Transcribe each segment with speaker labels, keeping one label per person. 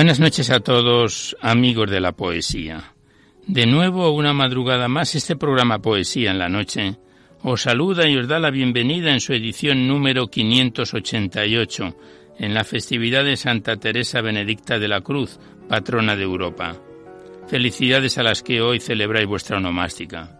Speaker 1: Buenas noches a todos, amigos de la poesía. De nuevo, una madrugada más, este programa Poesía en la Noche os saluda y os da la bienvenida en su edición número 588, en la festividad de Santa Teresa Benedicta de la Cruz, patrona de Europa. Felicidades a las que hoy celebráis vuestra onomástica.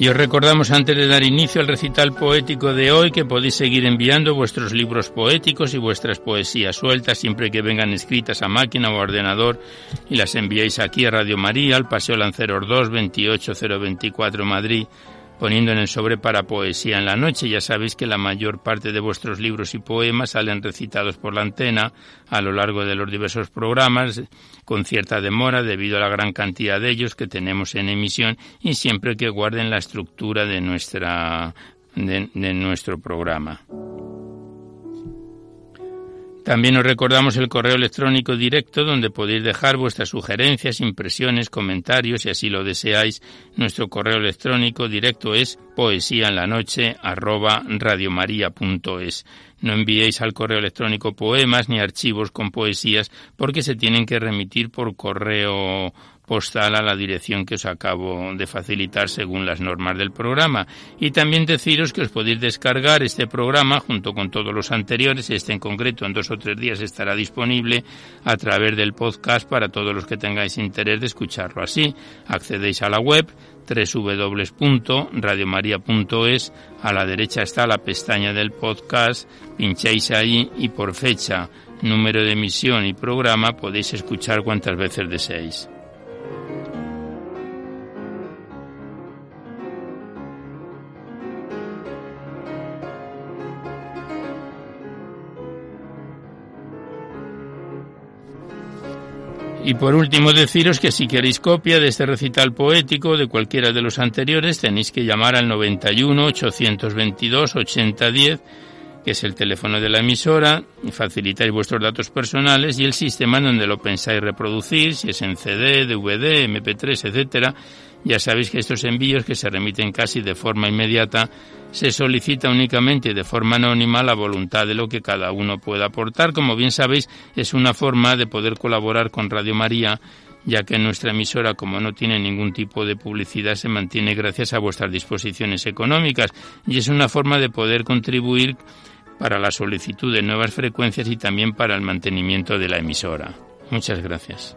Speaker 1: Y os recordamos antes de dar inicio al recital poético de hoy que podéis seguir enviando vuestros libros poéticos y vuestras poesías sueltas siempre que vengan escritas a máquina o ordenador y las enviáis aquí a Radio María, al Paseo Lanceros 2, 28024 Madrid poniendo en el sobre para poesía en la noche. Ya sabéis que la mayor parte de vuestros libros y poemas salen recitados por la antena a lo largo de los diversos programas, con cierta demora debido a la gran cantidad de ellos que tenemos en emisión y siempre que guarden la estructura de nuestra de nuestro programa. También os recordamos el correo electrónico directo donde podéis dejar vuestras sugerencias, impresiones, comentarios si así lo deseáis. Nuestro correo electrónico directo es poesía en la noche No enviéis al correo electrónico poemas ni archivos con poesías porque se tienen que remitir por correo postal a la dirección que os acabo de facilitar según las normas del programa. Y también deciros que os podéis descargar este programa junto con todos los anteriores, este en concreto en dos o tres días estará disponible a través del podcast para todos los que tengáis interés de escucharlo así. Accedéis a la web www.radiomaria.es, a la derecha está la pestaña del podcast, pincháis ahí y por fecha, número de emisión y programa podéis escuchar cuantas veces deseéis. Y por último deciros que si queréis copia de este recital poético de cualquiera de los anteriores tenéis que llamar al 91 822 8010 que es el teléfono de la emisora, y facilitáis vuestros datos personales y el sistema en donde lo pensáis reproducir, si es en CD, DVD, MP3, etcétera, ya sabéis que estos envíos, que se remiten casi de forma inmediata, se solicita únicamente de forma anónima la voluntad de lo que cada uno pueda aportar. Como bien sabéis, es una forma de poder colaborar con Radio María, ya que nuestra emisora, como no tiene ningún tipo de publicidad, se mantiene gracias a vuestras disposiciones económicas y es una forma de poder contribuir para la solicitud de nuevas frecuencias y también para el mantenimiento de la emisora. Muchas gracias.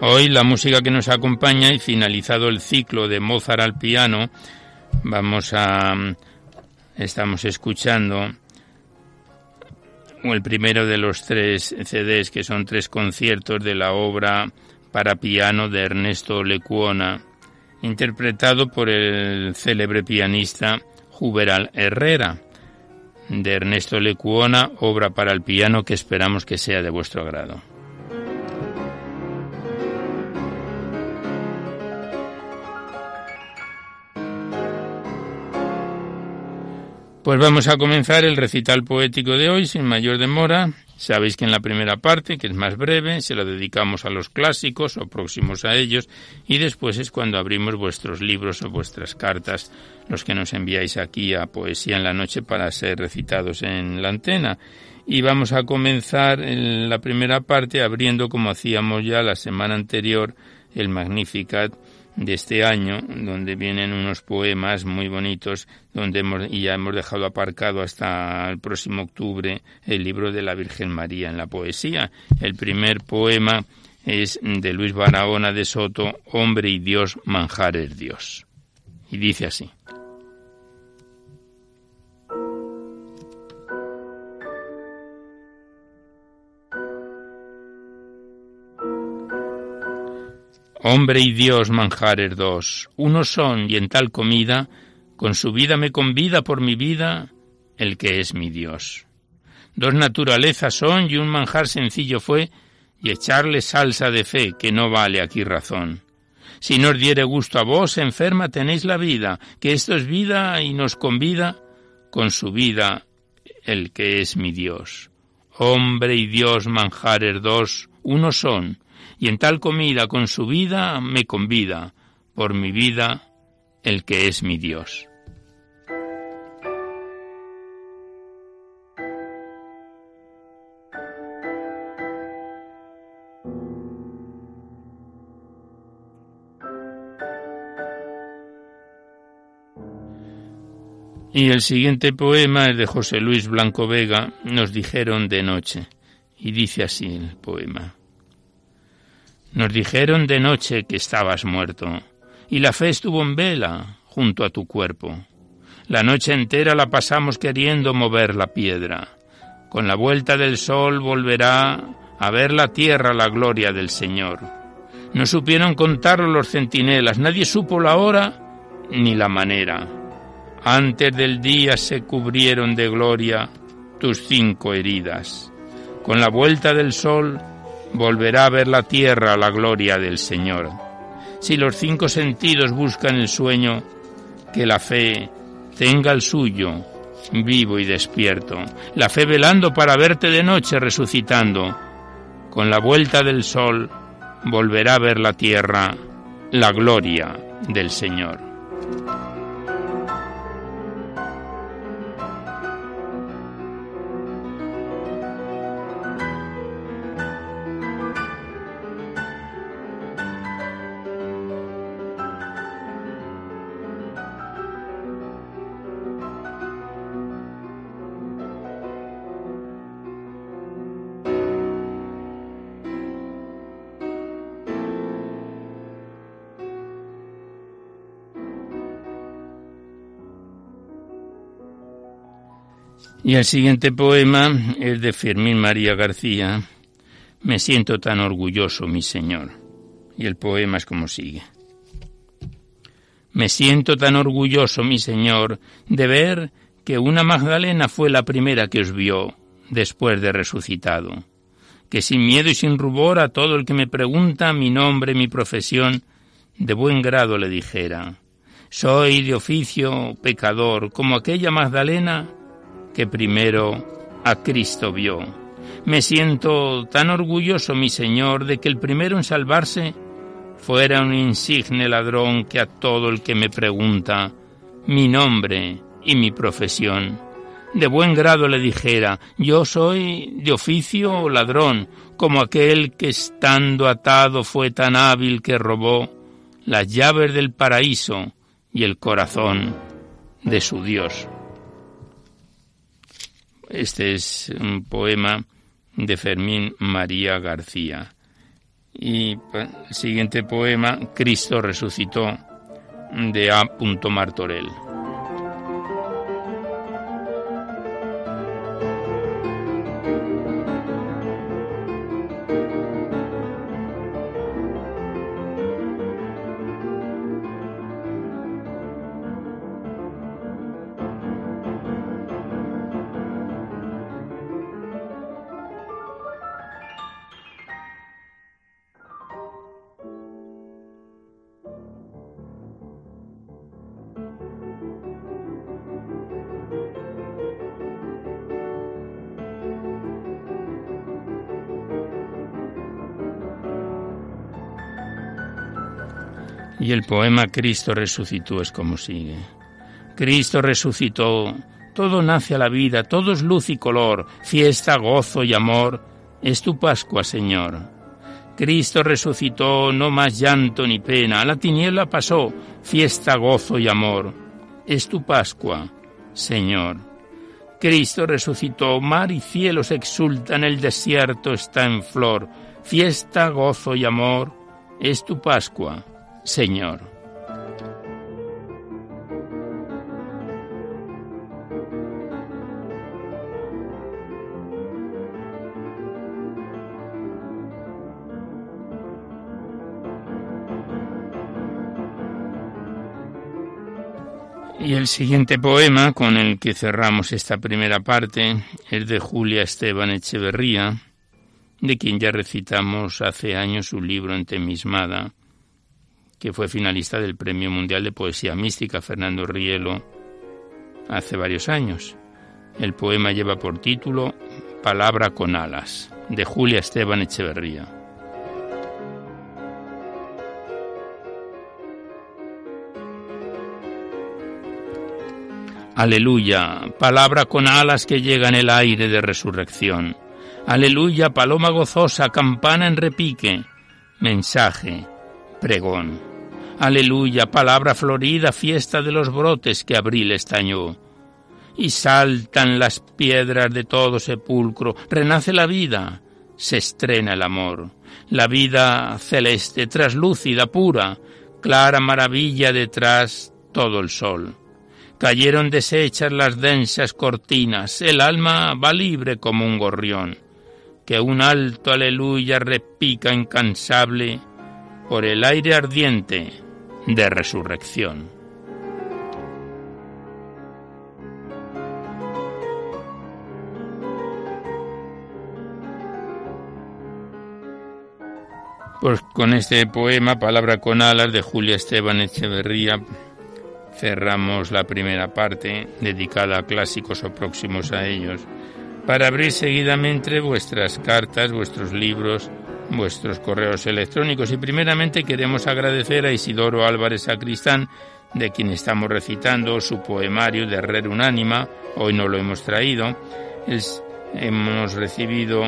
Speaker 1: Hoy la música que nos acompaña y finalizado el ciclo de Mozart al piano, vamos a estamos escuchando el primero de los tres CDs que son tres conciertos de la obra para piano de Ernesto Lecuona, interpretado por el célebre pianista Juberal Herrera de Ernesto Lecuona, obra para el piano que esperamos que sea de vuestro agrado. Pues vamos a comenzar el recital poético de hoy sin mayor demora. Sabéis que en la primera parte, que es más breve, se lo dedicamos a los clásicos o próximos a ellos y después es cuando abrimos vuestros libros o vuestras cartas, los que nos enviáis aquí a Poesía en la Noche para ser recitados en la antena. Y vamos a comenzar en la primera parte abriendo como hacíamos ya la semana anterior el Magnificat de este año, donde vienen unos poemas muy bonitos, donde hemos, y ya hemos dejado aparcado hasta el próximo octubre el libro de la Virgen María en la poesía. El primer poema es de Luis Barahona de Soto, Hombre y Dios, manjar es Dios. Y dice así. Hombre y Dios manjares dos, uno son y en tal comida, con su vida me convida por mi vida el que es mi Dios. Dos naturalezas son y un manjar sencillo fue, y echarle salsa de fe, que no vale aquí razón. Si nos diere gusto a vos, enferma tenéis la vida, que esto es vida y nos convida con su vida el que es mi Dios. Hombre y Dios manjares dos, uno son, y en tal comida con su vida me convida, por mi vida, el que es mi Dios. Y el siguiente poema es de José Luis Blanco Vega, nos dijeron de noche, y dice así el poema. Nos dijeron de noche que estabas muerto, y la fe estuvo en vela junto a tu cuerpo. La noche entera la pasamos queriendo mover la piedra. Con la vuelta del sol volverá a ver la tierra la gloria del Señor. No supieron contarlo los centinelas, nadie supo la hora ni la manera. Antes del día se cubrieron de gloria tus cinco heridas. Con la vuelta del sol volverá a ver la tierra la gloria del Señor. Si los cinco sentidos buscan el sueño, que la fe tenga el suyo, vivo y despierto, la fe velando para verte de noche resucitando. Con la vuelta del sol volverá a ver la tierra la gloria del Señor. Y el siguiente poema es de Fermín María García. Me siento tan orgulloso, mi Señor. Y el poema es como sigue. Me siento tan orgulloso, mi Señor, de ver que una Magdalena fue la primera que os vio después de resucitado, que sin miedo y sin rubor a todo el que me pregunta mi nombre, mi profesión, de buen grado le dijera, soy de oficio pecador, como aquella Magdalena que primero a Cristo vio. Me siento tan orgulloso, mi Señor, de que el primero en salvarse fuera un insigne ladrón que a todo el que me pregunta mi nombre y mi profesión, de buen grado le dijera, yo soy de oficio ladrón, como aquel que estando atado fue tan hábil que robó las llaves del paraíso y el corazón de su Dios. Este es un poema de Fermín María García. Y el siguiente poema, Cristo resucitó, de A. Martorell. El poema Cristo resucitó es como sigue. Cristo resucitó, todo nace a la vida, todo es luz y color, fiesta, gozo y amor, es tu Pascua, Señor. Cristo resucitó, no más llanto ni pena, la tiniebla pasó, fiesta, gozo y amor, es tu Pascua, Señor. Cristo resucitó, mar y cielos exultan, el desierto está en flor, fiesta, gozo y amor, es tu Pascua, Señor. Y el siguiente poema con el que cerramos esta primera parte es de Julia Esteban Echeverría, de quien ya recitamos hace años su libro Entemismada, que fue finalista del Premio Mundial de Poesía Mística Fernando Rielo hace varios años. El poema lleva por título Palabra con alas, de Julia Esteban Echeverría. Aleluya, palabra con alas que llega en el aire de resurrección. Aleluya, paloma gozosa, campana en repique, mensaje, pregón. Aleluya, palabra florida, fiesta de los brotes que abril estañó. Y saltan las piedras de todo sepulcro, renace la vida, se estrena el amor. La vida celeste, traslúcida, pura, clara maravilla detrás todo el sol. Cayeron deshechas las densas cortinas, el alma va libre como un gorrión, que un alto aleluya repica incansable por el aire ardiente de resurrección. Pues con este poema, Palabra con alas, de Julia Esteban Echeverría, cerramos la primera parte dedicada a clásicos o próximos a ellos, para abrir seguidamente vuestras cartas, vuestros libros, vuestros correos electrónicos. Y primeramente queremos agradecer a Isidoro Álvarez Sacristán, de quien estamos recitando su poemario de Rer Unánima, hoy no lo hemos traído, hemos recibido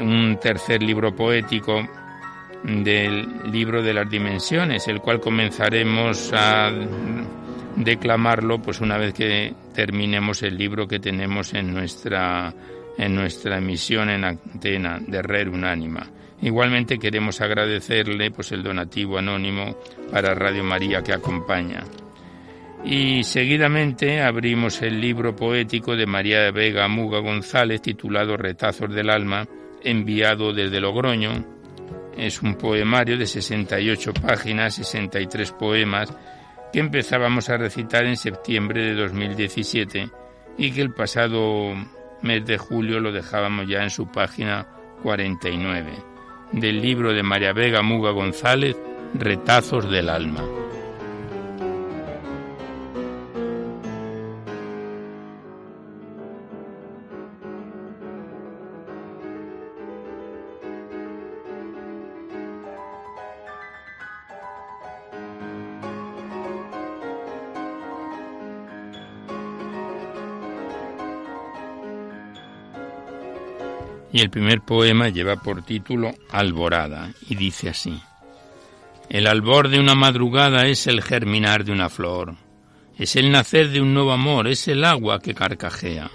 Speaker 1: un tercer libro poético del libro de las dimensiones, el cual comenzaremos a declamarlo pues una vez que terminemos el libro que tenemos en nuestra en nuestra emisión en antena de Red Unánima. Igualmente queremos agradecerle pues el donativo anónimo para Radio María que acompaña. Y seguidamente abrimos el libro poético de María Vega Muga González titulado Retazos del Alma, enviado desde Logroño. Es un poemario de 68 páginas, 63 poemas, que empezábamos a recitar en septiembre de 2017 y que el pasado mes de julio lo dejábamos ya en su página 49 del libro de María Vega Muga González, Retazos del Alma. Y el primer poema lleva por título Alborada y dice así. El albor de una madrugada es el germinar de una flor, es el nacer de un nuevo amor, es el agua que carcajea,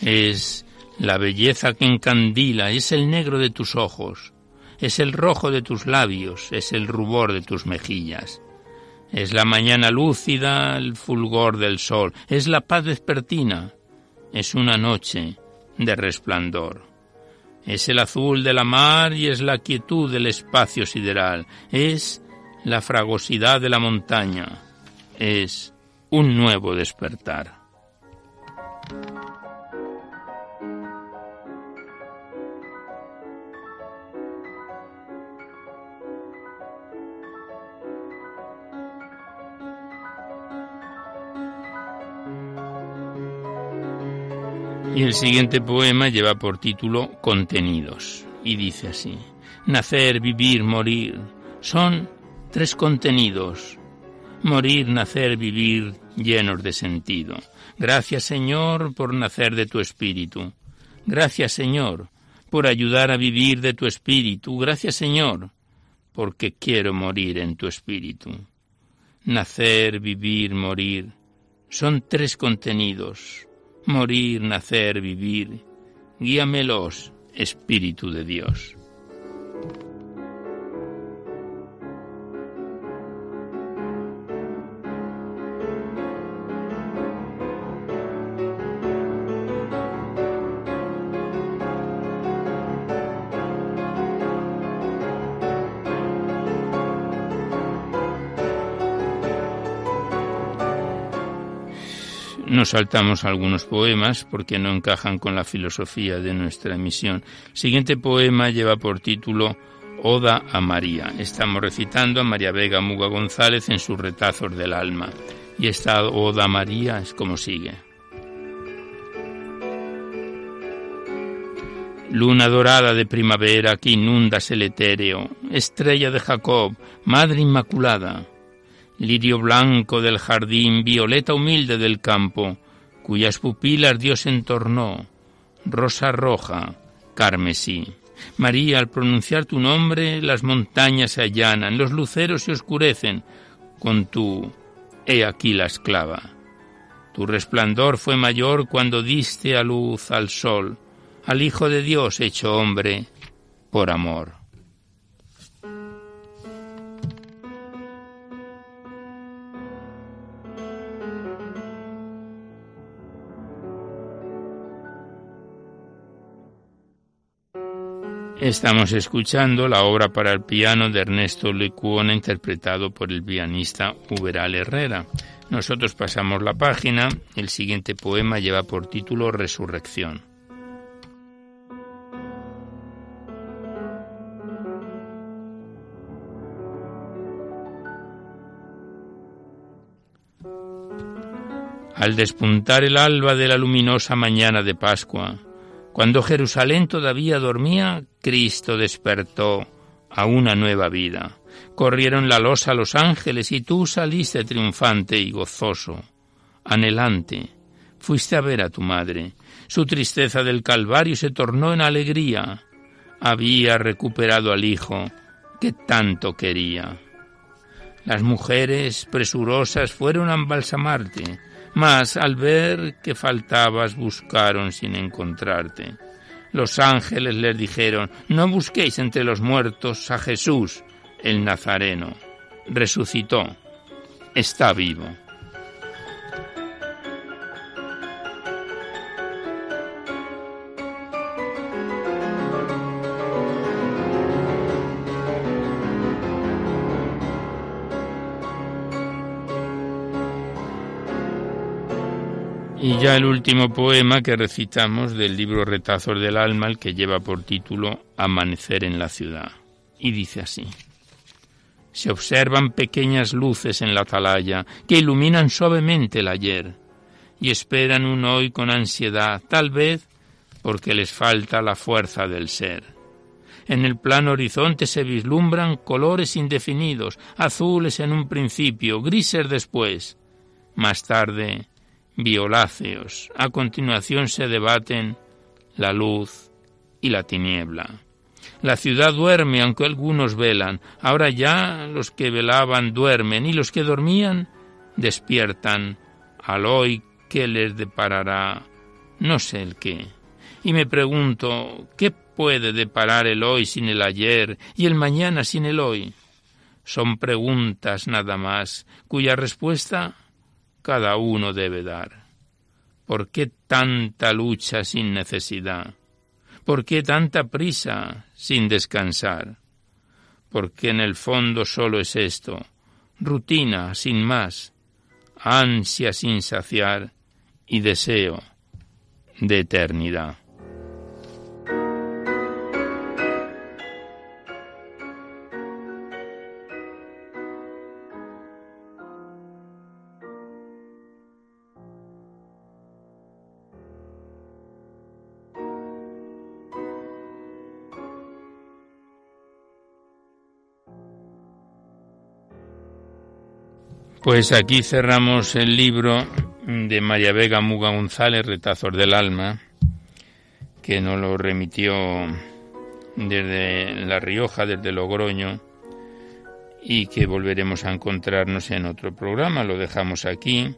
Speaker 1: es la belleza que encandila, es el negro de tus ojos, es el rojo de tus labios, es el rubor de tus mejillas. Es la mañana lúcida, el fulgor del sol, es la paz vespertina, es una noche de resplandor. Es el azul de la mar y es la quietud del espacio sideral, es la fragosidad de la montaña, es un nuevo despertar. Y el siguiente poema lleva por título Contenidos y dice así, Nacer, vivir, morir, son tres contenidos. Morir, nacer, vivir, llenos de sentido. Gracias Señor por nacer de tu espíritu. Gracias Señor por ayudar a vivir de tu espíritu. Gracias Señor porque quiero morir en tu espíritu. Nacer, vivir, morir son tres contenidos morir, nacer, vivir. Guíamelos, Espíritu de Dios. Saltamos algunos poemas porque no encajan con la filosofía de nuestra emisión. El siguiente poema lleva por título Oda a María. Estamos recitando a María Vega Muga González en sus retazos del alma. Y esta Oda a María es como sigue. Luna dorada de primavera que inundas el etéreo, estrella de Jacob, Madre Inmaculada, lirio blanco del jardín, violeta humilde del campo, cuyas pupilas Dios entornó, rosa roja, carmesí. María, al pronunciar tu nombre, las montañas se allanan, los luceros se oscurecen, con tu he aquí la esclava. Tu resplandor fue mayor cuando diste a luz al sol, al Hijo de Dios hecho hombre, por amor. Estamos escuchando la obra para el piano de Ernesto Lecuona interpretado por el pianista Uberal Herrera. Nosotros pasamos la página, el siguiente poema lleva por título Resurrección. Al despuntar el alba de la luminosa mañana de Pascua, cuando Jerusalén todavía dormía, Cristo despertó a una nueva vida. Corrieron la losa los ángeles y tú saliste triunfante y gozoso, anhelante. Fuiste a ver a tu madre. Su tristeza del Calvario se tornó en alegría. Había recuperado al hijo que tanto quería. Las mujeres presurosas fueron a embalsamarte mas al ver que faltabas buscaron sin encontrarte. Los ángeles les dijeron, no busquéis entre los muertos a Jesús, el Nazareno. Resucitó, está vivo. Ya el último poema que recitamos del libro Retazos del Alma, el que lleva por título Amanecer en la ciudad. Y dice así. Se observan pequeñas luces en la atalaya que iluminan suavemente el ayer y esperan un hoy con ansiedad, tal vez porque les falta la fuerza del ser. En el plano horizonte se vislumbran colores indefinidos, azules en un principio, grises después. Más tarde, violáceos. A continuación se debaten la luz y la tiniebla. La ciudad duerme, aunque algunos velan. Ahora ya los que velaban duermen y los que dormían despiertan al hoy que les deparará no sé el qué. Y me pregunto, ¿qué puede deparar el hoy sin el ayer y el mañana sin el hoy? Son preguntas nada más, cuya respuesta cada uno debe dar. ¿Por qué tanta lucha sin necesidad? ¿Por qué tanta prisa sin descansar? Porque en el fondo solo es esto, rutina sin más, ansia sin saciar y deseo de eternidad. Pues aquí cerramos el libro de María Vega Muga González, Retazos del Alma, que nos lo remitió desde La Rioja, desde Logroño, y que volveremos a encontrarnos en otro programa. Lo dejamos aquí,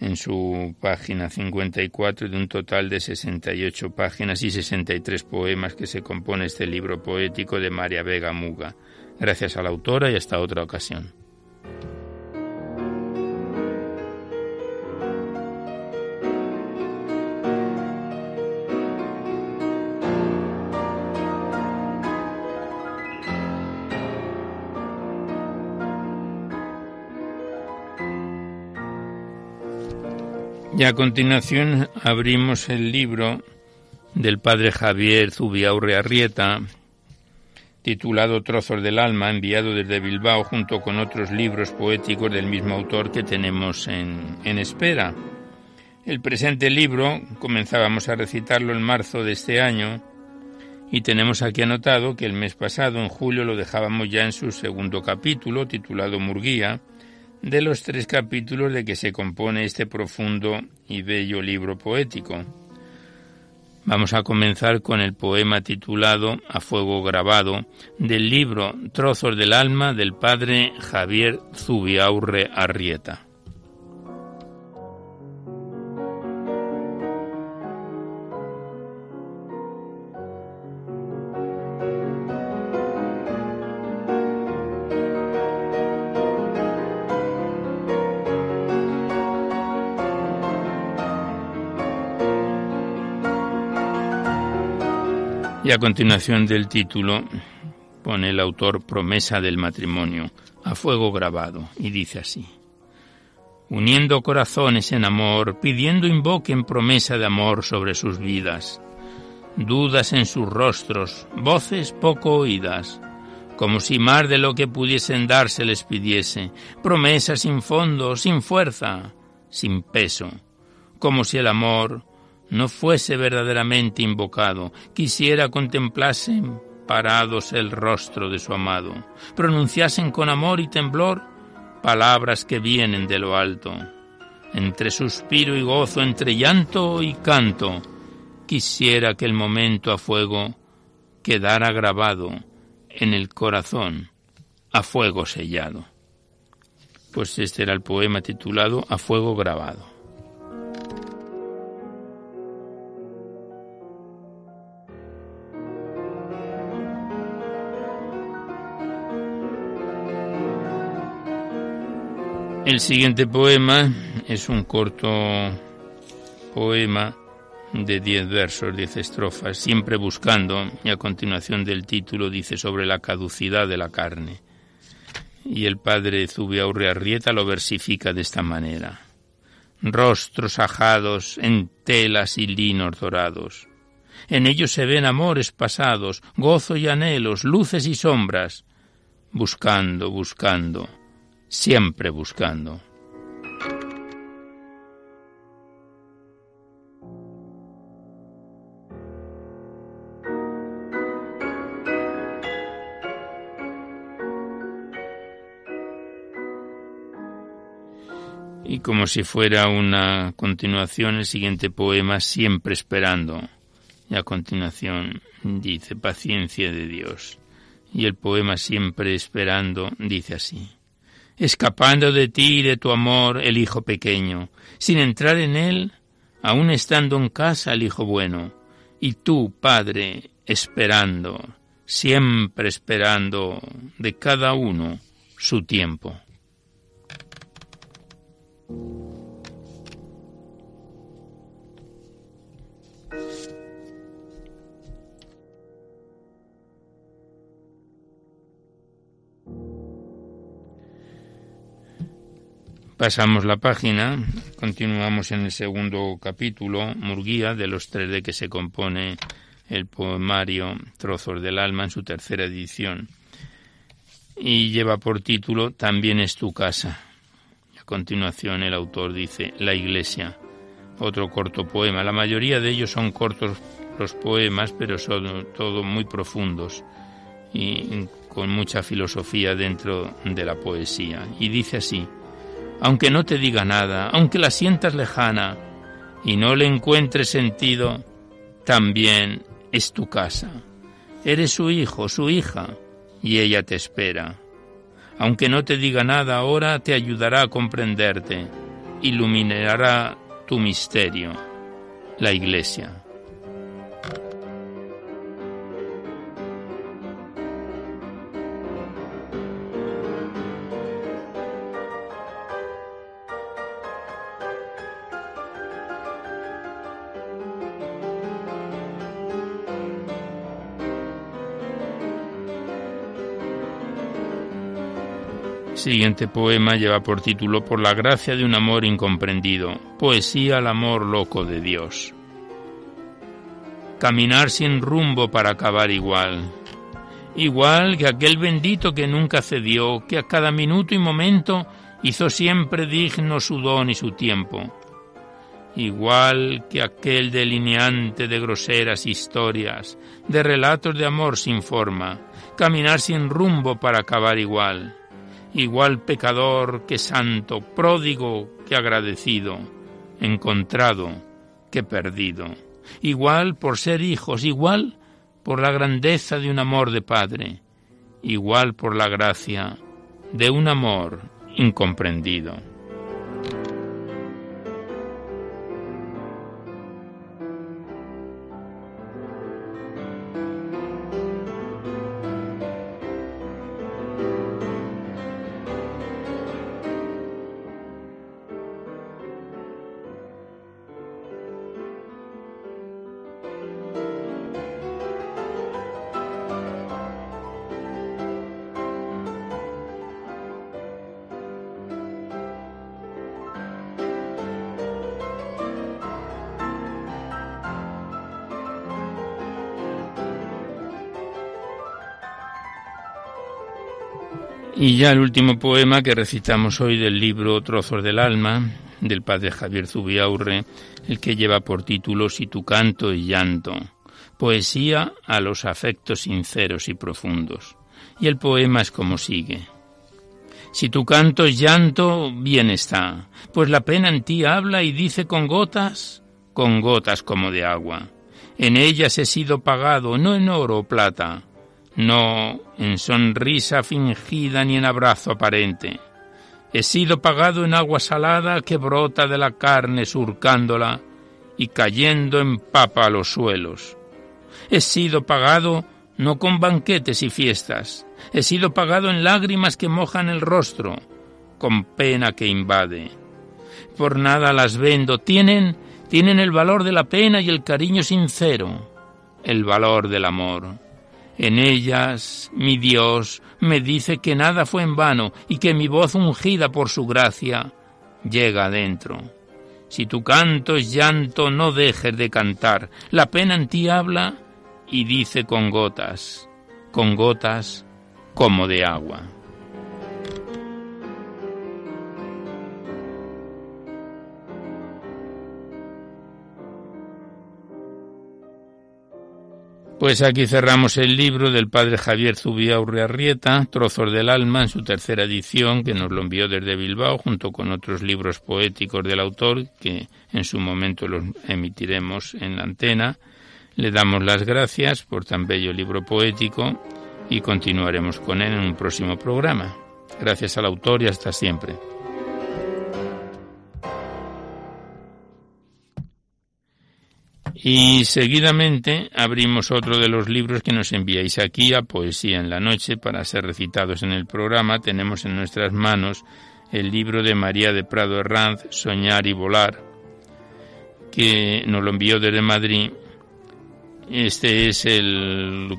Speaker 1: en su página 54, de un total de 68 páginas y 63 poemas que se compone este libro poético de María Vega Muga. Gracias a la autora y hasta otra ocasión. Y a continuación abrimos el libro del padre Javier Zubiaurre Arrieta, titulado Trozos del Alma, enviado desde Bilbao junto con otros libros poéticos del mismo autor que tenemos en, en espera. El presente libro comenzábamos a recitarlo en marzo de este año y tenemos aquí anotado que el mes pasado, en julio, lo dejábamos ya en su segundo capítulo, titulado Murguía, de los tres capítulos de que se compone este profundo y bello libro poético. Vamos a comenzar con el poema titulado A fuego grabado del libro Trozos del alma del padre Javier Zubiaurre Arrieta. A continuación del título pone el autor promesa del matrimonio a fuego grabado y dice así. Uniendo corazones en amor, pidiendo invoquen promesa de amor sobre sus vidas. Dudas en sus rostros, voces poco oídas, como si más de lo que pudiesen dar se les pidiese, promesa sin fondo, sin fuerza, sin peso, como si el amor no fuese verdaderamente invocado, quisiera contemplasen parados el rostro de su amado, pronunciasen con amor y temblor palabras que vienen de lo alto. Entre suspiro y gozo, entre llanto y canto, quisiera que el momento a fuego quedara grabado en el corazón, a fuego sellado. Pues este era el poema titulado A fuego grabado. El siguiente poema es un corto poema de diez versos, diez estrofas, siempre buscando, y a continuación del título dice sobre la caducidad de la carne. Y el padre Zubiaurre Arrieta lo versifica de esta manera. Rostros ajados en telas y linos dorados. En ellos se ven amores pasados, gozo y anhelos, luces y sombras, buscando, buscando siempre buscando. Y como si fuera una continuación, el siguiente poema, siempre esperando. Y a continuación dice, paciencia de Dios. Y el poema, siempre esperando, dice así escapando de ti y de tu amor el hijo pequeño, sin entrar en él, aun estando en casa el hijo bueno. Y tú, Padre, esperando, siempre esperando de cada uno su tiempo. Pasamos la página, continuamos en el segundo capítulo, Murguía, de los tres de que se compone el poemario Trozos del Alma en su tercera edición. Y lleva por título También es tu casa. A continuación el autor dice La Iglesia, otro corto poema. La mayoría de ellos son cortos los poemas, pero son todos muy profundos y con mucha filosofía dentro de la poesía. Y dice así, aunque no te diga nada, aunque la sientas lejana y no le encuentres sentido, también es tu casa. Eres su hijo, su hija, y ella te espera. Aunque no te diga nada ahora, te ayudará a comprenderte, iluminará tu misterio, la iglesia. Siguiente poema lleva por título Por la gracia de un amor incomprendido, poesía al amor loco de Dios. Caminar sin rumbo para acabar igual, igual que aquel bendito que nunca cedió, que a cada minuto y momento hizo siempre digno su don y su tiempo, igual que aquel delineante de groseras historias, de relatos de amor sin forma, caminar sin rumbo para acabar igual igual pecador que santo, pródigo que agradecido, encontrado que perdido, igual por ser hijos, igual por la grandeza de un amor de Padre, igual por la gracia de un amor incomprendido. Y ya el último poema que recitamos hoy del libro Trozos del Alma, del padre Javier Zubiaurre, el que lleva por título Si tu canto y llanto, poesía a los afectos sinceros y profundos. Y el poema es como sigue. Si tu canto es llanto, bien está, pues la pena en ti habla y dice con gotas, con gotas como de agua. En ellas he sido pagado, no en oro o plata, no en sonrisa fingida ni en abrazo aparente. He sido pagado en agua salada que brota de la carne surcándola y cayendo en papa a los suelos. He sido pagado no con banquetes y fiestas, he sido pagado en lágrimas que mojan el rostro, con pena que invade. Por nada las vendo, tienen, tienen el valor de la pena y el cariño sincero, el valor del amor. En ellas, mi Dios me dice que nada fue en vano y que mi voz ungida por su gracia llega adentro. Si tu canto es llanto, no dejes de cantar. La pena en ti habla y dice con gotas, con gotas como de agua. Pues aquí cerramos el libro del padre Javier Zubia Urriarrieta, Trozos del Alma, en su tercera edición, que nos lo envió desde Bilbao, junto con otros libros poéticos del autor, que en su momento los emitiremos en la antena. Le damos las gracias por tan bello libro poético y continuaremos con él en un próximo programa. Gracias al autor y hasta siempre. Y seguidamente abrimos otro de los libros que nos enviáis aquí a Poesía en la Noche para ser recitados en el programa. Tenemos en nuestras manos el libro de María de Prado Herranz, Soñar y Volar, que nos lo envió desde Madrid. Este es el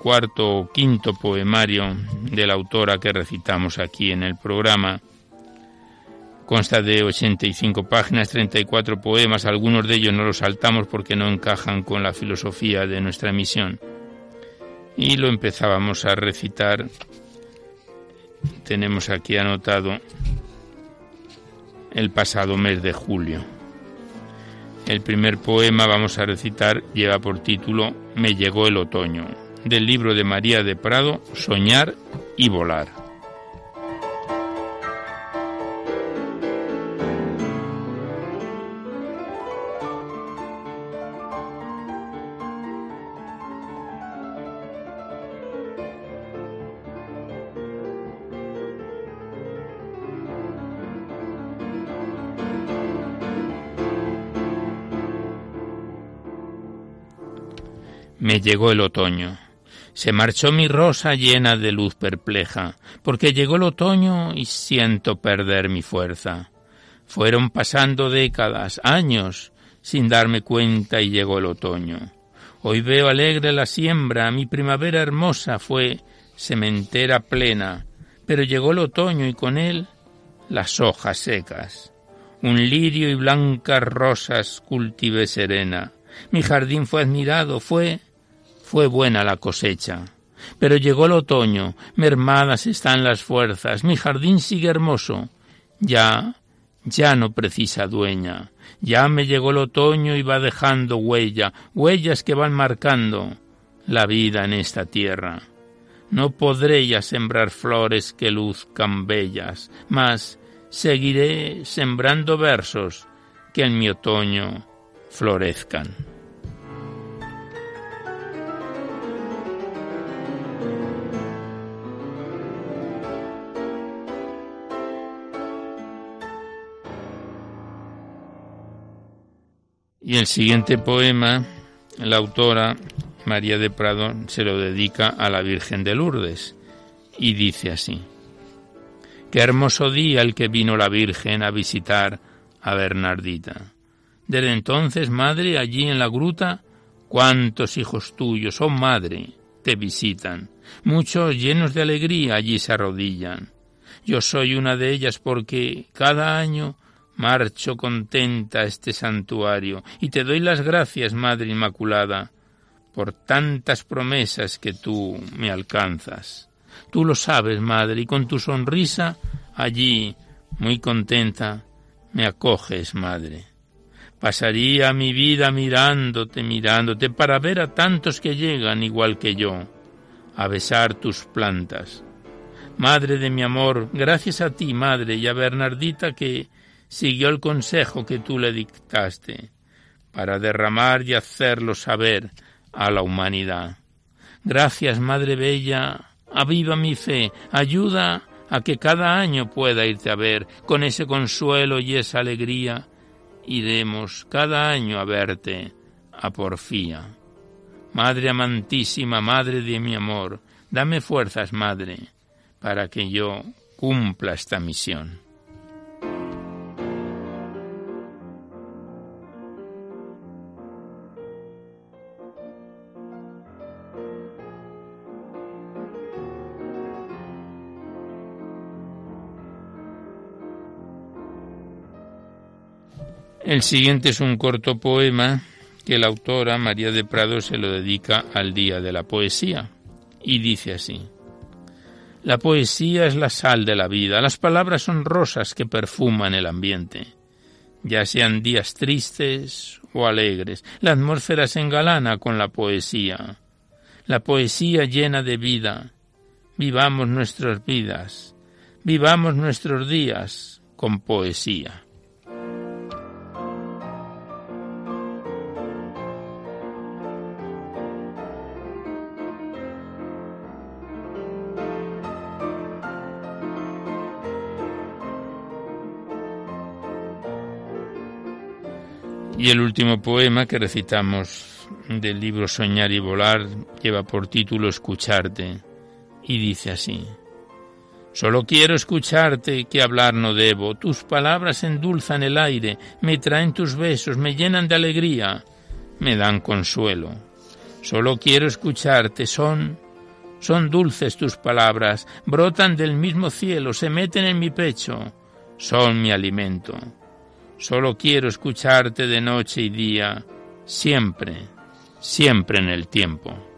Speaker 1: cuarto o quinto poemario de la autora que recitamos aquí en el programa. Consta de 85 páginas, 34 poemas, algunos de ellos no los saltamos porque no encajan con la filosofía de nuestra misión. Y lo empezábamos a recitar. Tenemos aquí anotado el pasado mes de julio. El primer poema vamos a recitar lleva por título Me llegó el otoño, del libro de María de Prado, Soñar y Volar. Me llegó el otoño. Se marchó mi rosa llena de luz perpleja, porque llegó el otoño y siento perder mi fuerza. Fueron pasando décadas, años, sin darme cuenta y llegó el otoño. Hoy veo alegre la siembra, mi primavera hermosa fue sementera plena, pero llegó el otoño y con él las hojas secas. Un lirio y blancas rosas cultivé serena. Mi jardín fue admirado, fue fue buena la cosecha. Pero llegó el otoño, mermadas están las fuerzas, mi jardín sigue hermoso. Ya, ya no precisa dueña. Ya me llegó el otoño y va dejando huella, huellas que van marcando la vida en esta tierra. No podré ya sembrar flores que luzcan bellas, mas seguiré sembrando versos que en mi otoño florezcan. Y el siguiente poema, la autora María de Prado se lo dedica a la Virgen de Lourdes y dice así. Qué hermoso día el que vino la Virgen a visitar a Bernardita. Desde entonces, madre, allí en la gruta, cuántos hijos tuyos, oh madre, te visitan. Muchos llenos de alegría allí se arrodillan. Yo soy una de ellas porque cada año Marcho contenta a este santuario y te doy las gracias, Madre Inmaculada, por tantas promesas que tú me alcanzas. Tú lo sabes, Madre, y con tu sonrisa allí, muy contenta, me acoges, Madre. Pasaría mi vida mirándote, mirándote, para ver a tantos que llegan igual que yo, a besar tus plantas. Madre de mi amor, gracias a ti, Madre, y a Bernardita que siguió el consejo que tú le dictaste para derramar y hacerlo saber a la humanidad. Gracias, Madre Bella, aviva mi fe, ayuda a que cada año pueda irte a ver, con ese consuelo y esa alegría, iremos cada año a verte a porfía. Madre amantísima, Madre de mi amor, dame fuerzas, Madre, para que yo cumpla esta misión. El siguiente es un corto poema que la autora María de Prado se lo dedica al Día de la Poesía y dice así. La poesía es la sal de la vida, las palabras son rosas que perfuman el ambiente. Ya sean días tristes o alegres, la atmósfera se engalana con la poesía. La poesía llena de vida. Vivamos nuestras vidas, vivamos nuestros días con poesía. El último poema que recitamos del libro Soñar y Volar lleva por título Escucharte y dice así. Solo quiero escucharte, que hablar no debo. Tus palabras endulzan el aire, me traen tus besos, me llenan de alegría, me dan consuelo. Solo quiero escucharte, son, son dulces tus palabras, brotan del mismo cielo, se meten en mi pecho, son mi alimento. Solo quiero escucharte de noche y día, siempre, siempre en el tiempo.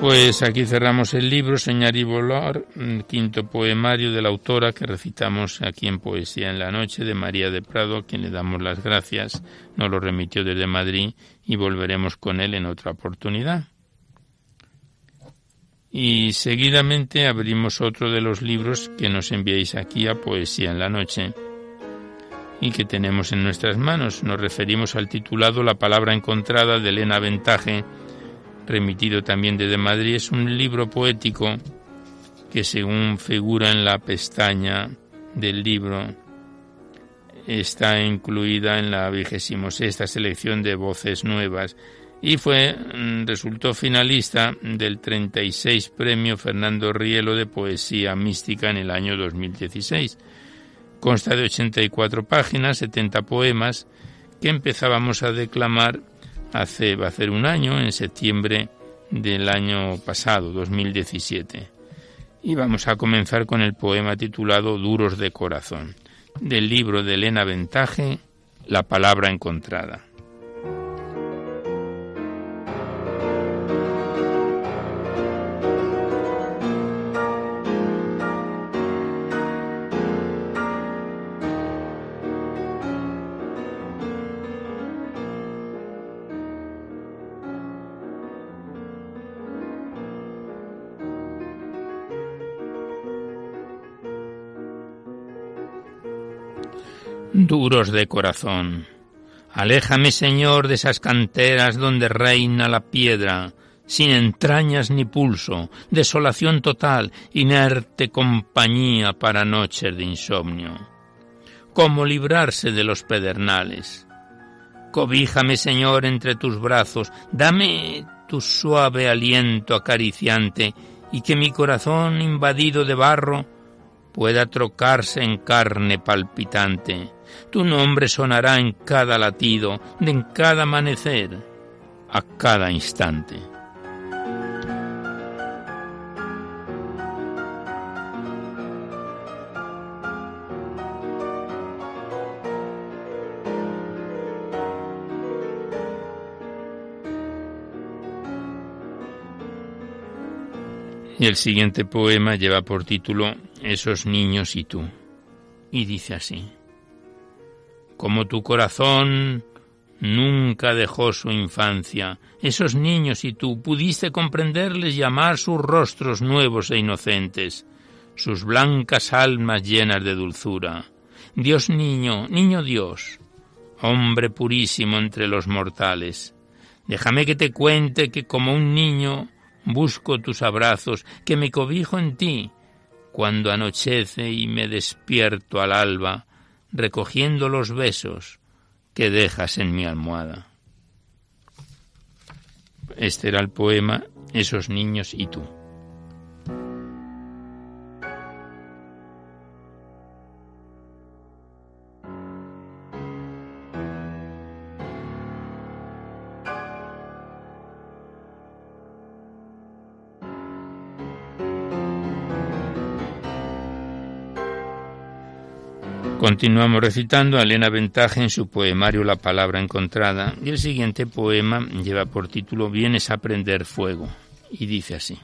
Speaker 1: Pues aquí cerramos el libro Señar y Volar, mm, quinto poemario de la autora que recitamos aquí en Poesía en la Noche de María de Prado, a quien le damos las gracias. Nos lo remitió desde Madrid y volveremos con él en otra oportunidad. Y seguidamente abrimos otro de los libros que nos enviáis aquí a Poesía en la Noche y que tenemos en nuestras manos. Nos referimos al titulado La palabra encontrada de Elena Ventaje remitido también desde Madrid, es un libro poético que según figura en la pestaña del libro está incluida en la vigésimo sexta selección de voces nuevas y fue mm, resultó finalista del 36 premio Fernando Rielo de poesía mística en el año 2016. Consta de 84 páginas, 70 poemas que empezábamos a declamar hace, va a ser un año, en septiembre del año pasado, 2017. Y vamos a comenzar con el poema titulado Duros de Corazón, del libro de Elena Ventaje, La Palabra Encontrada. Duros de corazón. Aléjame, Señor, de esas canteras donde reina la piedra, sin entrañas ni pulso, desolación total, inerte compañía para noches de insomnio. ¿Cómo librarse de los pedernales? Cobíjame, Señor, entre tus brazos, dame tu suave aliento acariciante, y que mi corazón invadido de barro pueda trocarse en carne palpitante tu nombre sonará en cada latido, en cada amanecer, a cada instante. El siguiente poema lleva por título Esos niños y tú. Y dice así como tu corazón nunca dejó su infancia. Esos niños y tú pudiste comprenderles y amar sus rostros nuevos e inocentes, sus blancas almas llenas de dulzura. Dios niño, niño Dios, hombre purísimo entre los mortales. Déjame que te cuente que como un niño busco tus abrazos, que me cobijo en ti, cuando anochece y me despierto al alba, recogiendo los besos que dejas en mi almohada. Este era el poema Esos niños y tú. Continuamos recitando a Elena Ventaje en su poemario La palabra encontrada y el siguiente poema lleva por título Vienes a aprender fuego y dice así.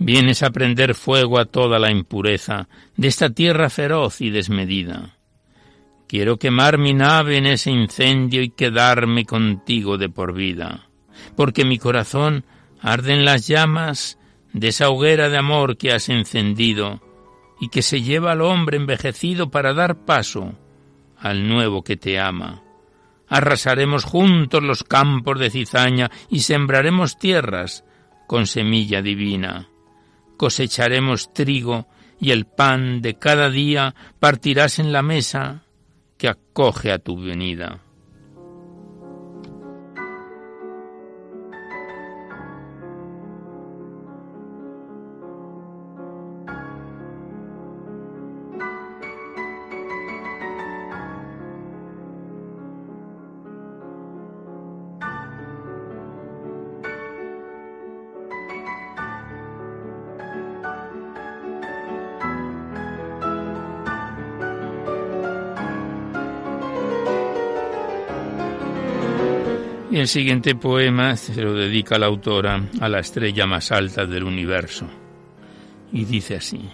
Speaker 1: Vienes a prender fuego a toda la impureza de esta tierra feroz y desmedida. Quiero quemar mi nave en ese incendio y quedarme contigo de por vida porque mi corazón arde en las llamas de esa hoguera de amor que has encendido y que se lleva al hombre envejecido para dar paso al nuevo que te ama. Arrasaremos juntos los campos de cizaña y sembraremos tierras con semilla divina. Cosecharemos trigo y el pan de cada día partirás en la mesa que acoge a tu venida. El siguiente poema se lo dedica la autora a la estrella más alta del universo. Y dice así,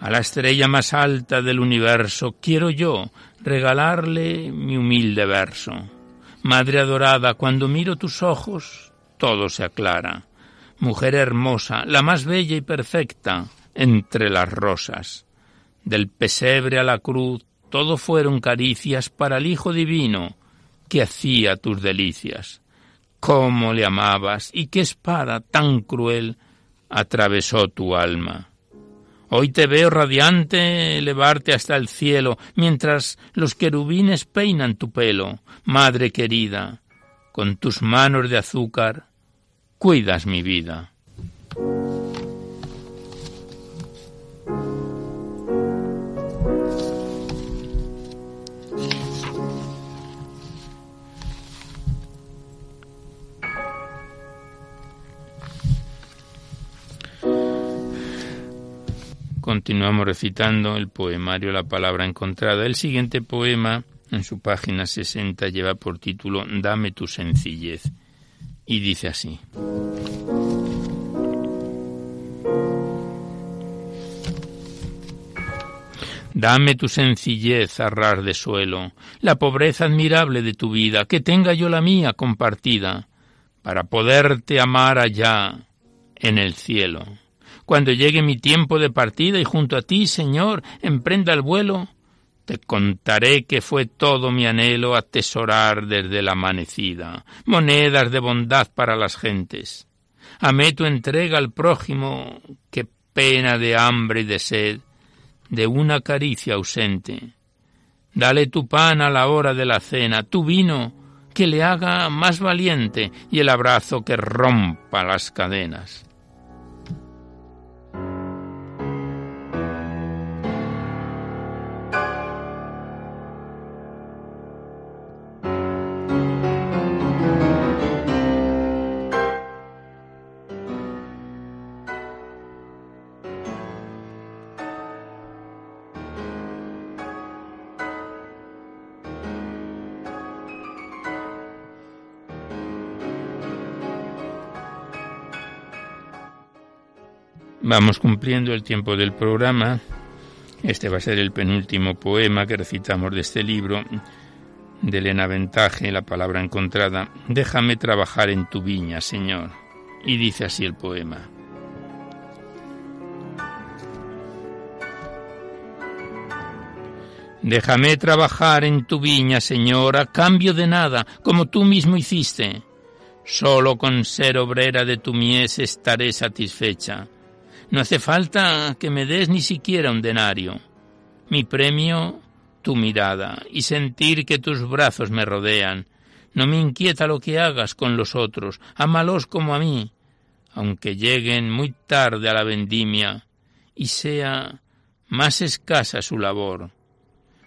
Speaker 1: a la estrella más alta del universo quiero yo regalarle mi humilde verso. Madre adorada, cuando miro tus ojos, todo se aclara. Mujer hermosa, la más bella y perfecta entre las rosas. Del pesebre a la cruz, todo fueron caricias para el Hijo Divino, que hacía tus delicias. Cómo le amabas y qué espada tan cruel atravesó tu alma. Hoy te veo radiante elevarte hasta el cielo, mientras los querubines peinan tu pelo, madre querida, con tus manos de azúcar, cuidas mi vida. Continuamos recitando el poemario La palabra encontrada. El siguiente poema, en su página 60, lleva por título Dame tu sencillez y dice así. Dame tu sencillez a ras de suelo, la pobreza admirable de tu vida, que tenga yo la mía compartida, para poderte amar allá en el cielo. Cuando llegue mi tiempo de partida y junto a ti, Señor, emprenda el vuelo, te contaré que fue todo mi anhelo atesorar desde la amanecida, monedas de bondad para las gentes. Amé tu entrega al prójimo, qué pena de hambre y de sed, de una caricia ausente. Dale tu pan a la hora de la cena, tu vino que le haga más valiente y el abrazo que rompa las cadenas. Vamos cumpliendo el tiempo del programa. Este va a ser el penúltimo poema que recitamos de este libro de Elena Ventaje, La palabra encontrada. Déjame trabajar en tu viña, Señor. Y dice así el poema. Déjame trabajar en tu viña, Señor, a cambio de nada, como tú mismo hiciste. Solo con ser obrera de tu mies estaré satisfecha. No hace falta que me des ni siquiera un denario. Mi premio, tu mirada, y sentir que tus brazos me rodean. No me inquieta lo que hagas con los otros, ámalos como a mí, aunque lleguen muy tarde a la vendimia y sea más escasa su labor.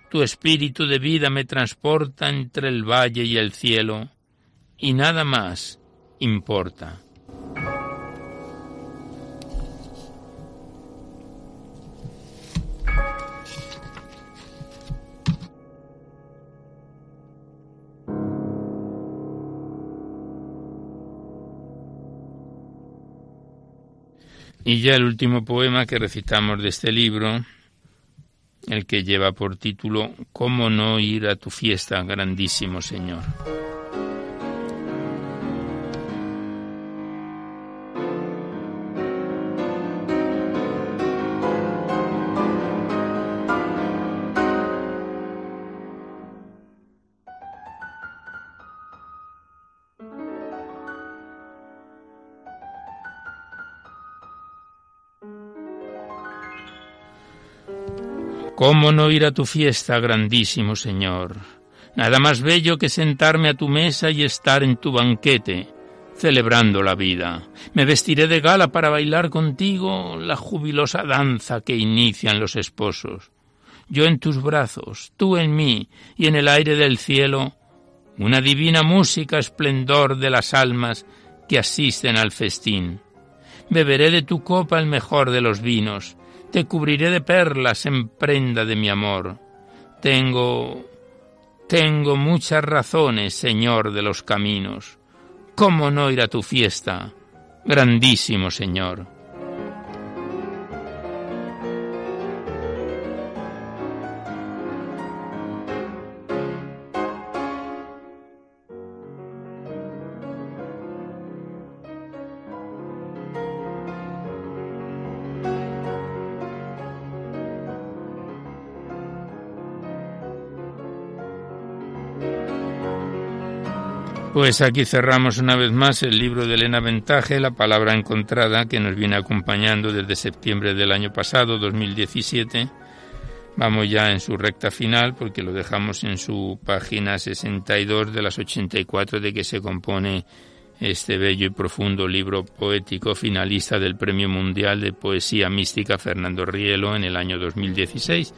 Speaker 1: Tu espíritu de vida me transporta entre el valle y el cielo, y nada más importa. Y ya el último poema que recitamos de este libro, el que lleva por título ¿Cómo no ir a tu fiesta, grandísimo Señor? ¿Cómo no ir a tu fiesta, grandísimo Señor? Nada más bello que sentarme a tu mesa y estar en tu banquete, celebrando la vida. Me vestiré de gala para bailar contigo la jubilosa danza que inician los esposos. Yo en tus brazos, tú en mí, y en el aire del cielo, una divina música esplendor de las almas que asisten al festín. Beberé de tu copa el mejor de los vinos, te cubriré de perlas en prenda de mi amor. Tengo tengo muchas razones, Señor de los caminos. ¿Cómo no ir a tu fiesta, grandísimo Señor? Pues aquí cerramos una vez más el libro de Elena Ventaje, La palabra encontrada, que nos viene acompañando desde septiembre del año pasado, 2017. Vamos ya en su recta final porque lo dejamos en su página 62 de las 84 de que se compone este bello y profundo libro poético finalista del Premio Mundial de Poesía Mística Fernando Rielo en el año 2016.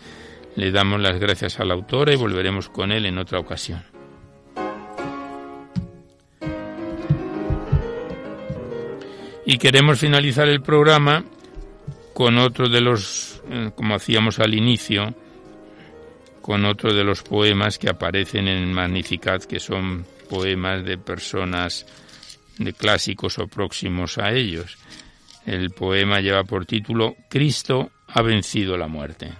Speaker 1: Le damos las gracias al autor y volveremos con él en otra ocasión. Y queremos finalizar el programa con otro de los, eh, como hacíamos al inicio, con otro de los poemas que aparecen en Magnificat, que son poemas de personas de clásicos o próximos a ellos. El poema lleva por título Cristo ha vencido la muerte.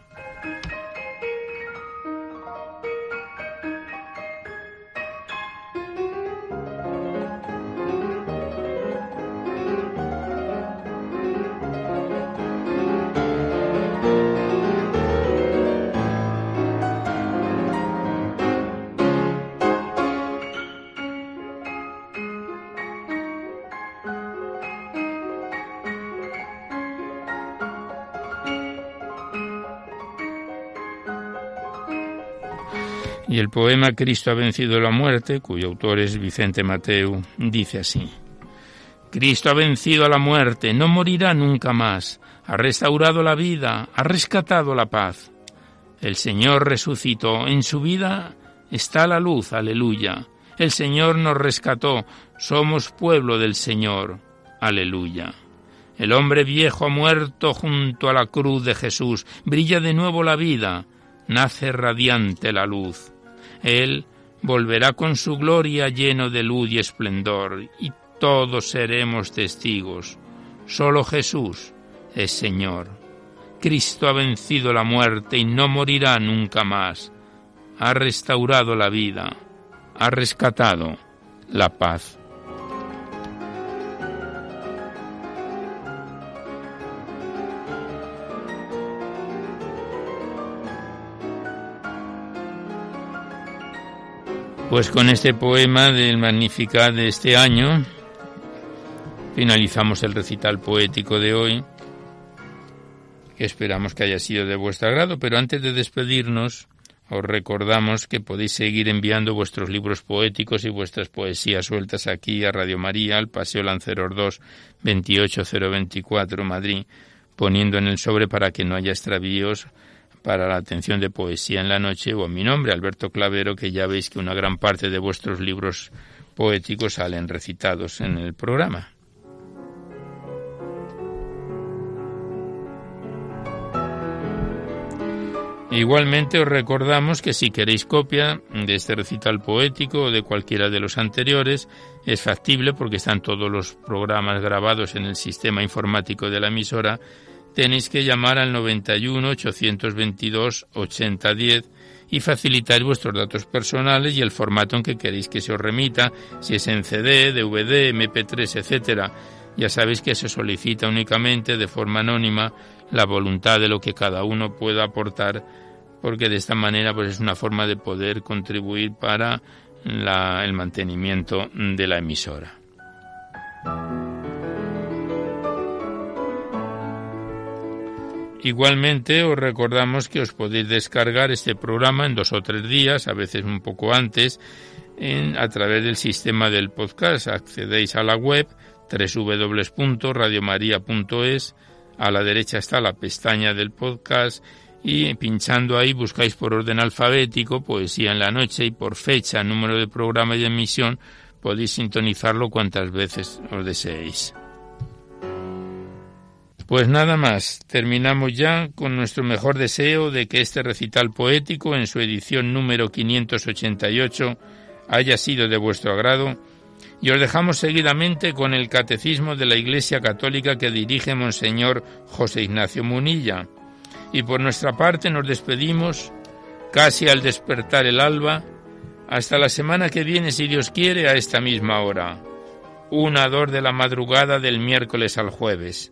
Speaker 1: Y el poema Cristo ha vencido la muerte, cuyo autor es Vicente Mateu, dice así. Cristo ha vencido a la muerte, no morirá nunca más, ha restaurado la vida, ha rescatado la paz. El Señor resucitó, en su vida está la luz, aleluya. El Señor nos rescató, somos pueblo del Señor, aleluya. El hombre viejo ha muerto junto a la cruz de Jesús, brilla de nuevo la vida, nace radiante la luz. Él volverá con su gloria lleno de luz y esplendor, y todos seremos testigos. Solo Jesús es Señor. Cristo ha vencido la muerte y no morirá nunca más. Ha restaurado la vida, ha rescatado la paz. Pues con este poema del Magnificat de este año finalizamos el recital poético de hoy, que esperamos que haya sido de vuestro agrado, pero antes de despedirnos os recordamos que podéis seguir enviando vuestros libros poéticos y vuestras poesías sueltas aquí a Radio María, al Paseo Lanceros 2, 28024, Madrid, poniendo en el sobre para que no haya extravíos para la atención de poesía en la noche o mi nombre, Alberto Clavero, que ya veis que una gran parte de vuestros libros poéticos salen recitados en el programa. Igualmente os recordamos que si queréis copia de este recital poético o de cualquiera de los anteriores, es factible porque están todos los programas grabados en el sistema informático de la emisora tenéis que llamar al 91 822 8010 y facilitar vuestros datos personales y el formato en que queréis que se os remita, si es en CD, DVD, MP3, etcétera. Ya sabéis que se solicita únicamente de forma anónima la voluntad de lo que cada uno pueda aportar, porque de esta manera pues es una forma de poder contribuir para el mantenimiento de la emisora. Igualmente os recordamos que os podéis descargar este programa en dos o tres días, a veces un poco antes, a través del sistema del podcast. Accedéis a la web www.radiomaria.es, a la derecha está la pestaña del podcast y pinchando ahí buscáis por orden alfabético Poesía en la noche y por fecha, número de programa y de emisión podéis sintonizarlo cuantas veces os deseéis. Pues nada más, terminamos ya con nuestro mejor deseo de que este recital poético en su edición número 588 haya sido de vuestro agrado y os dejamos seguidamente con el Catecismo de la Iglesia Católica que dirige Monseñor José Ignacio Munilla. Y por nuestra parte nos despedimos casi al despertar el alba hasta la semana que viene si Dios quiere a esta misma hora. Una dor de la madrugada del miércoles al jueves